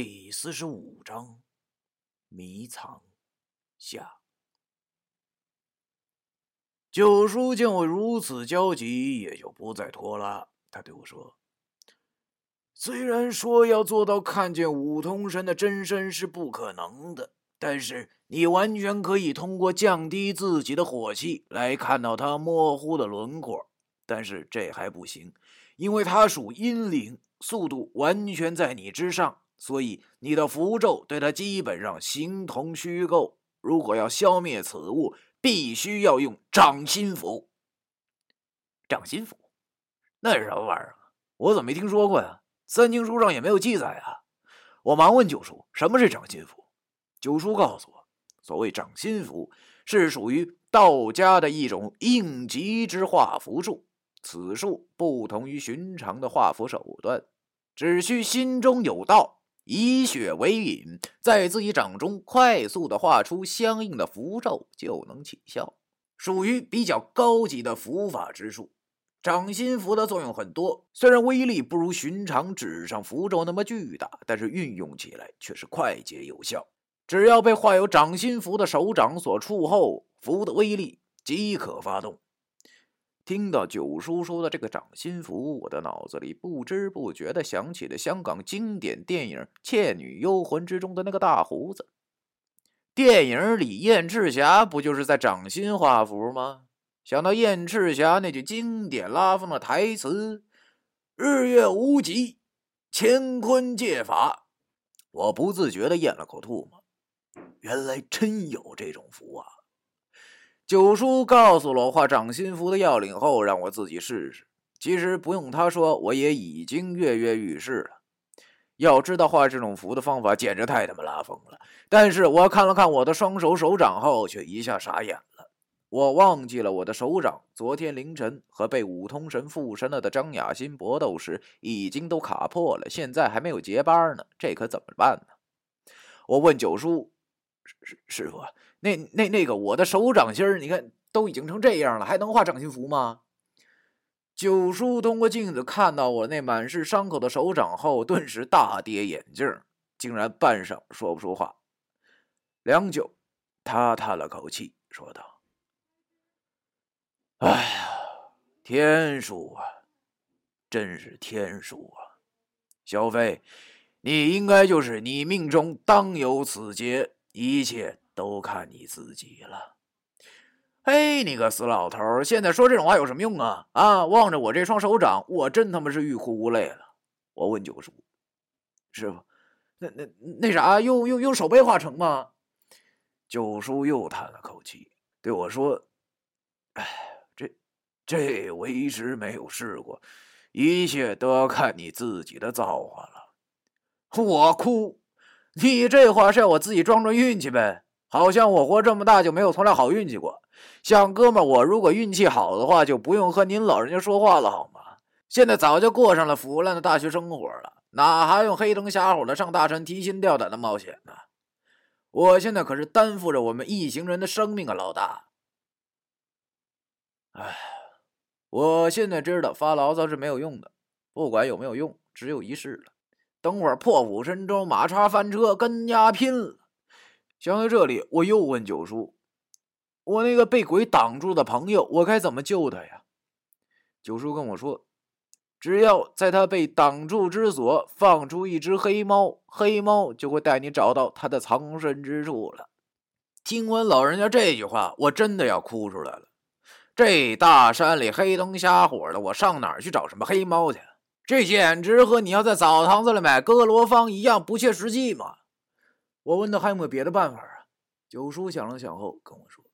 第四十五章迷藏下。九叔见我如此焦急，也就不再拖拉。他对我说：“虽然说要做到看见五通神的真身是不可能的，但是你完全可以通过降低自己的火气来看到他模糊的轮廓。但是这还不行，因为他属阴灵，速度完全在你之上。”所以，你的符咒对它基本上形同虚构。如果要消灭此物，必须要用掌心符。掌心符，那是什么玩意儿啊？我怎么没听说过呀？三经书上也没有记载啊！我忙问九叔：“什么是掌心符？”九叔告诉我：“所谓掌心符，是属于道家的一种应急之画符术。此术不同于寻常的画符手段，只需心中有道。”以血为引，在自己掌中快速的画出相应的符咒，就能起效，属于比较高级的符法之术。掌心符的作用很多，虽然威力不如寻常纸上符咒那么巨大，但是运用起来却是快捷有效。只要被画有掌心符的手掌所触后，符的威力即可发动。听到九叔说的这个掌心符，我的脑子里不知不觉地想起了香港经典电影《倩女幽魂》之中的那个大胡子。电影里燕赤霞不就是在掌心画符吗？想到燕赤霞那句经典拉风的台词“日月无极，乾坤借法”，我不自觉地咽了口唾沫。原来真有这种符啊！九叔告诉了我画掌心符的要领后，让我自己试试。其实不用他说，我也已经跃跃欲试了。要知道画这种符的方法简直太他妈拉风了。但是我看了看我的双手手掌后，却一下傻眼了。我忘记了我的手掌昨天凌晨和被五通神附身了的张雅欣搏斗时已经都卡破了，现在还没有结疤呢，这可怎么办呢？我问九叔：“师师傅。”那那那个，我的手掌心儿，你看都已经成这样了，还能画掌心符吗？九叔通过镜子看到我那满是伤口的手掌后，顿时大跌眼镜，竟然半晌说不出话。良久，他叹了口气，说道：“哎呀，天数啊，真是天数啊！小飞，你应该就是你命中当有此劫，一切。”都看你自己了。嘿，你个死老头，现在说这种话有什么用啊？啊，望着我这双手掌，我真他妈是欲哭无泪了。我问九叔：“师傅，那那那啥，用用用手背画成吗？”九叔又叹了口气，对我说：“哎，这这为师没有试过，一切都要看你自己的造化了。”我哭，你这话是要我自己撞撞运气呗？好像我活这么大就没有从来好运气过。像哥们我如果运气好的话，就不用和您老人家说话了，好吗？现在早就过上了腐烂的大学生活了，哪还用黑灯瞎火的上大山提心吊胆的冒险呢？我现在可是担负着我们一行人的生命啊，老大。哎，我现在知道发牢骚是没有用的，不管有没有用，只有一试了。等会儿破釜沉舟，马叉翻车，跟丫拼了。想到这里，我又问九叔：“我那个被鬼挡住的朋友，我该怎么救他呀？”九叔跟我说：“只要在他被挡住之所放出一只黑猫，黑猫就会带你找到他的藏身之处了。”听完老人家这句话，我真的要哭出来了。这大山里黑灯瞎火的，我上哪儿去找什么黑猫去？这简直和你要在澡堂子里买哥罗芳一样不切实际嘛！我问他还有没有别的办法啊？九叔想了想后跟我说：“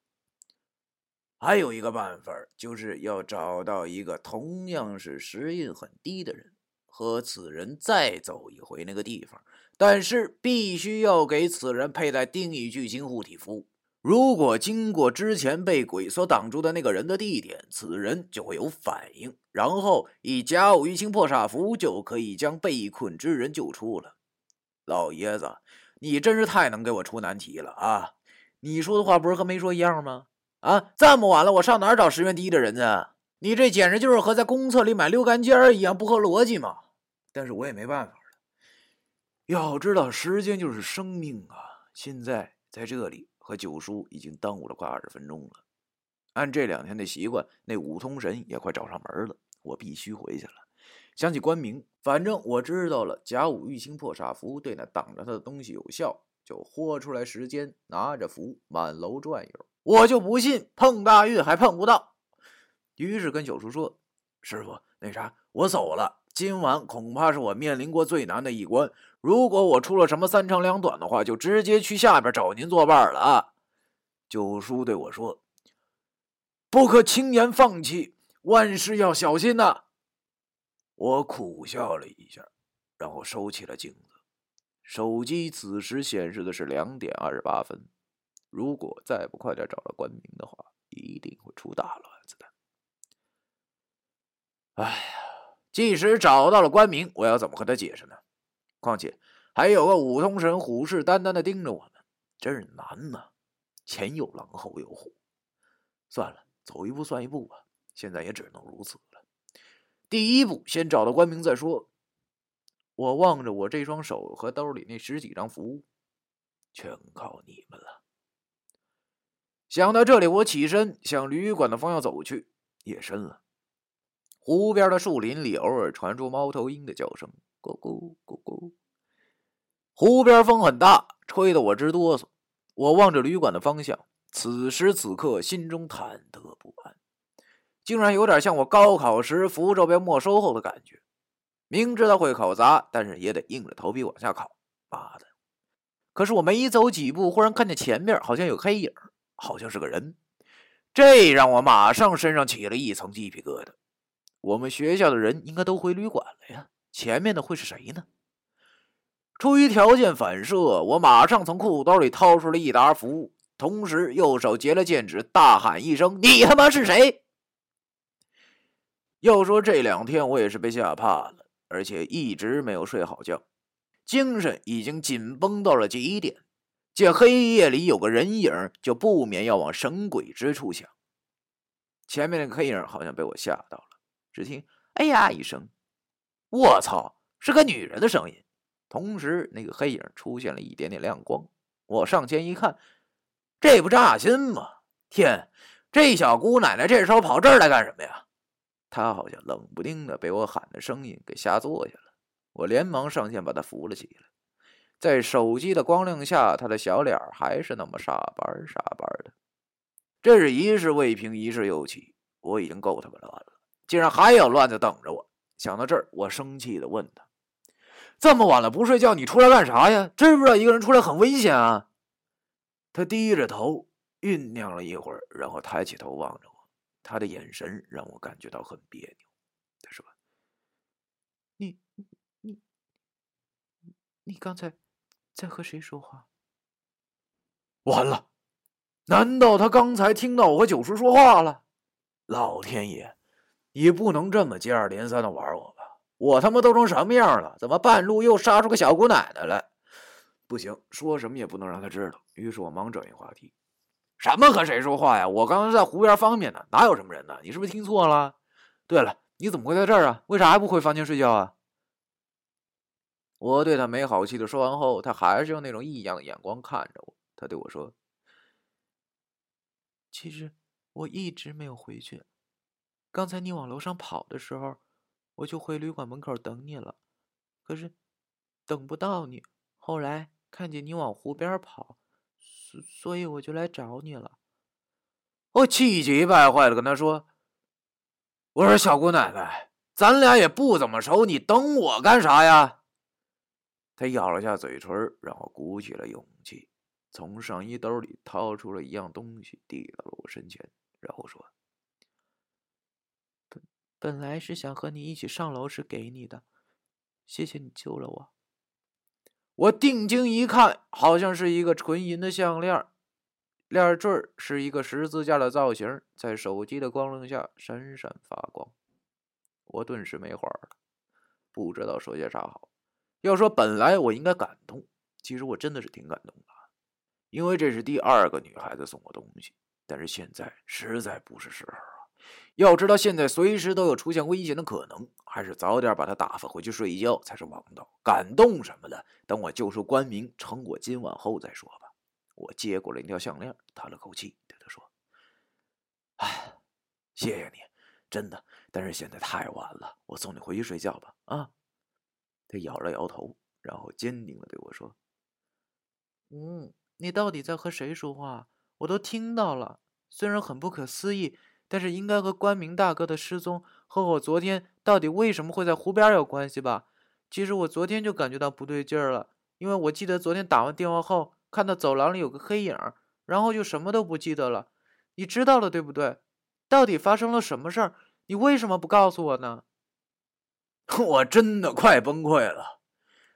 还有一个办法，就是要找到一个同样是时运很低的人，和此人再走一回那个地方，但是必须要给此人佩戴定义巨星护体符。如果经过之前被鬼所挡住的那个人的地点，此人就会有反应，然后以甲午淤青破煞符就可以将被困之人救出了。老爷子。”你真是太能给我出难题了啊！你说的话不是和没说一样吗？啊，这么晚了，我上哪儿找十元第一的人呢？你这简直就是和在公厕里买溜干尖儿一样，不合逻辑嘛！但是我也没办法了。要知道，时间就是生命啊！现在在这里和九叔已经耽误了快二十分钟了。按这两天的习惯，那五通神也快找上门了，我必须回去了。想起关明，反正我知道了，甲午玉星破煞符对那挡着他的东西有效，就豁出来时间，拿着符满楼转悠。我就不信碰大运还碰不到。于是跟九叔说：“师傅，那啥，我走了。今晚恐怕是我面临过最难的一关。如果我出了什么三长两短的话，就直接去下边找您作伴了啊。”九叔对我说。不可轻言放弃，万事要小心呐！我苦笑了一下，然后收起了镜子。手机此时显示的是两点二十八分。如果再不快点找到关明的话，一定会出大乱子的。哎呀，即使找到了关明，我要怎么和他解释呢？况且还有个五通神虎视眈眈的盯着我们，真是难呐！前有狼，后有虎，算了。走一步算一步吧，现在也只能如此了。第一步，先找到关明再说。我望着我这双手和兜里那十几张符，全靠你们了。想到这里，我起身向旅馆的方向走去。夜深了，湖边的树林里偶尔传出猫头鹰的叫声，咕咕咕咕。湖边风很大，吹得我直哆嗦。我望着旅馆的方向。此时此刻，心中忐忑不安，竟然有点像我高考时符咒被没收后的感觉。明知道会考砸，但是也得硬着头皮往下考。妈的！可是我没走几步，忽然看见前面好像有黑影，好像是个人。这让我马上身上起了一层鸡皮疙瘩。我们学校的人应该都回旅馆了呀，前面的会是谁呢？出于条件反射，我马上从裤兜里掏出了一沓符。同时，右手结了剑指，大喊一声：“你他妈是谁？”要说这两天我也是被吓怕了，而且一直没有睡好觉，精神已经紧绷到了极点。见黑夜里有个人影，就不免要往神鬼之处想。前面那个黑影好像被我吓到了，只听“哎呀”一声，我操，是个女人的声音。同时，那个黑影出现了一点点亮光，我上前一看。这不扎心吗？天，这小姑奶奶这时候跑这儿来干什么呀？他好像冷不丁的被我喊的声音给吓坐下了。我连忙上前把他扶了起来。在手机的光亮下，他的小脸还是那么傻白傻白的。这是一事未平，一事又起。我已经够他妈乱了，竟然还有乱子等着我。想到这儿，我生气的问他：“这么晚了不睡觉，你出来干啥呀？知不知道一个人出来很危险啊？”他低着头酝酿了一会儿，然后抬起头望着我，他的眼神让我感觉到很别扭。他说：“你、你、你刚才在和谁说话？”完了，难道他刚才听到我和九叔说话了？老天爷，你不能这么接二连三的玩我吧？我他妈都成什么样了？怎么半路又杀出个小姑奶奶来？不行，说什么也不能让他知道。于是我忙转移话题：“什么和谁说话呀？我刚刚在湖边方便呢，哪有什么人呢？你是不是听错了？对了，你怎么会在这儿啊？为啥还不回房间睡觉啊？”我对他没好气的说完后，他还是用那种异样的眼光看着我。他对我说：“其实我一直没有回去。刚才你往楼上跑的时候，我就回旅馆门口等你了，可是等不到你。后来……”看见你往湖边跑，所以我就来找你了。我气急败坏的跟他说：“我说小姑奶奶，咱俩也不怎么熟，你等我干啥呀？”他咬了下嘴唇，然后鼓起了勇气，从上衣兜里掏出了一样东西，递到了我身前，然后说：“本本来是想和你一起上楼时给你的，谢谢你救了我。”我定睛一看，好像是一个纯银的项链，链坠是一个十字架的造型，在手机的光亮下闪闪发光。我顿时没话了，不知道说些啥好。要说本来我应该感动，其实我真的是挺感动的，因为这是第二个女孩子送我东西。但是现在实在不是时候，要知道，现在随时都有出现危险的可能，还是早点把他打发回去睡觉才是王道。感动什么的，等我救出关明，成果今晚后再说吧。我接过了一条项链，叹了口气，对他说：“哎，谢谢你，真的。但是现在太晚了，我送你回去睡觉吧。”啊，他摇了摇头，然后坚定的对我说：“嗯，你到底在和谁说话？我都听到了，虽然很不可思议。”但是应该和关明大哥的失踪和我昨天到底为什么会在湖边有关系吧？其实我昨天就感觉到不对劲儿了，因为我记得昨天打完电话后看到走廊里有个黑影，然后就什么都不记得了。你知道了对不对？到底发生了什么事儿？你为什么不告诉我呢？我真的快崩溃了！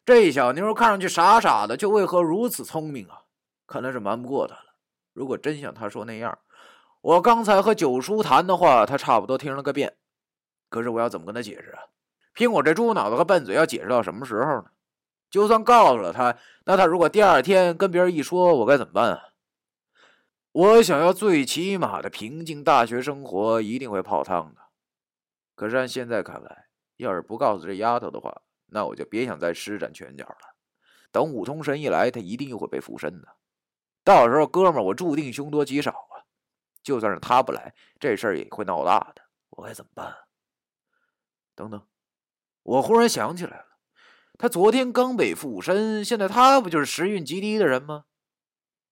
这小妞看上去傻傻的，却为何如此聪明啊？看来是瞒不过她了。如果真像她说那样……我刚才和九叔谈的话，他差不多听了个遍。可是我要怎么跟他解释啊？凭我这猪脑子和笨嘴，要解释到什么时候呢？就算告诉了他，那他如果第二天跟别人一说，我该怎么办啊？我想要最起码的平静大学生活，一定会泡汤的。可是按现在看来，要是不告诉这丫头的话，那我就别想再施展拳脚了。等五通神一来，他一定又会被附身的。到时候，哥们，我注定凶多吉少啊。就算是他不来，这事儿也会闹大的。我该怎么办？等等，我忽然想起来了，他昨天刚被附身，现在他不就是时运极低的人吗？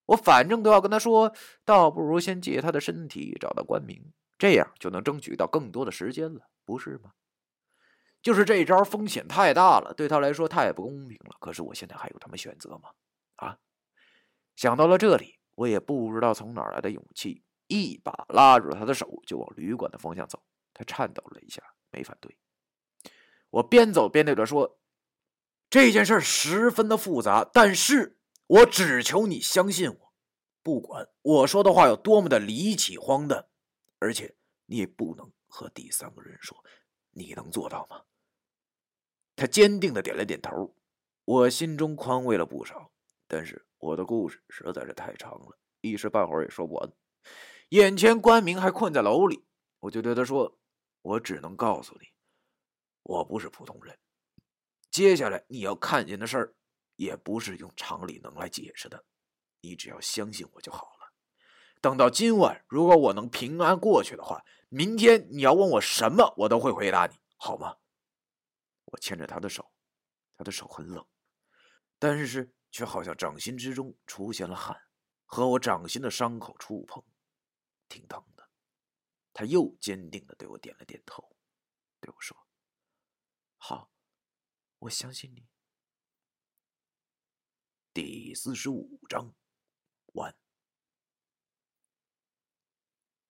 我反正都要跟他说，倒不如先借他的身体找到关明，这样就能争取到更多的时间了，不是吗？就是这招风险太大了，对他来说太不公平了。可是我现在还有什么选择吗？啊！想到了这里，我也不知道从哪来的勇气。一把拉住了他的手，就往旅馆的方向走。他颤抖了一下，没反对。我边走边对他说：“这件事十分的复杂，但是我只求你相信我，不管我说的话有多么的离奇荒诞，而且你也不能和第三个人说。你能做到吗？”他坚定的点了点头。我心中宽慰了不少，但是我的故事实在是太长了，一时半会儿也说不完。眼前关明还困在楼里，我就对他说：“我只能告诉你，我不是普通人。接下来你要看见的事儿，也不是用常理能来解释的。你只要相信我就好了。等到今晚，如果我能平安过去的话，明天你要问我什么，我都会回答你，好吗？”我牵着他的手，他的手很冷，但是却好像掌心之中出现了汗，和我掌心的伤口触碰。挺疼的，他又坚定的对我点了点头，对我说：“好，我相信你。”第四十五章完。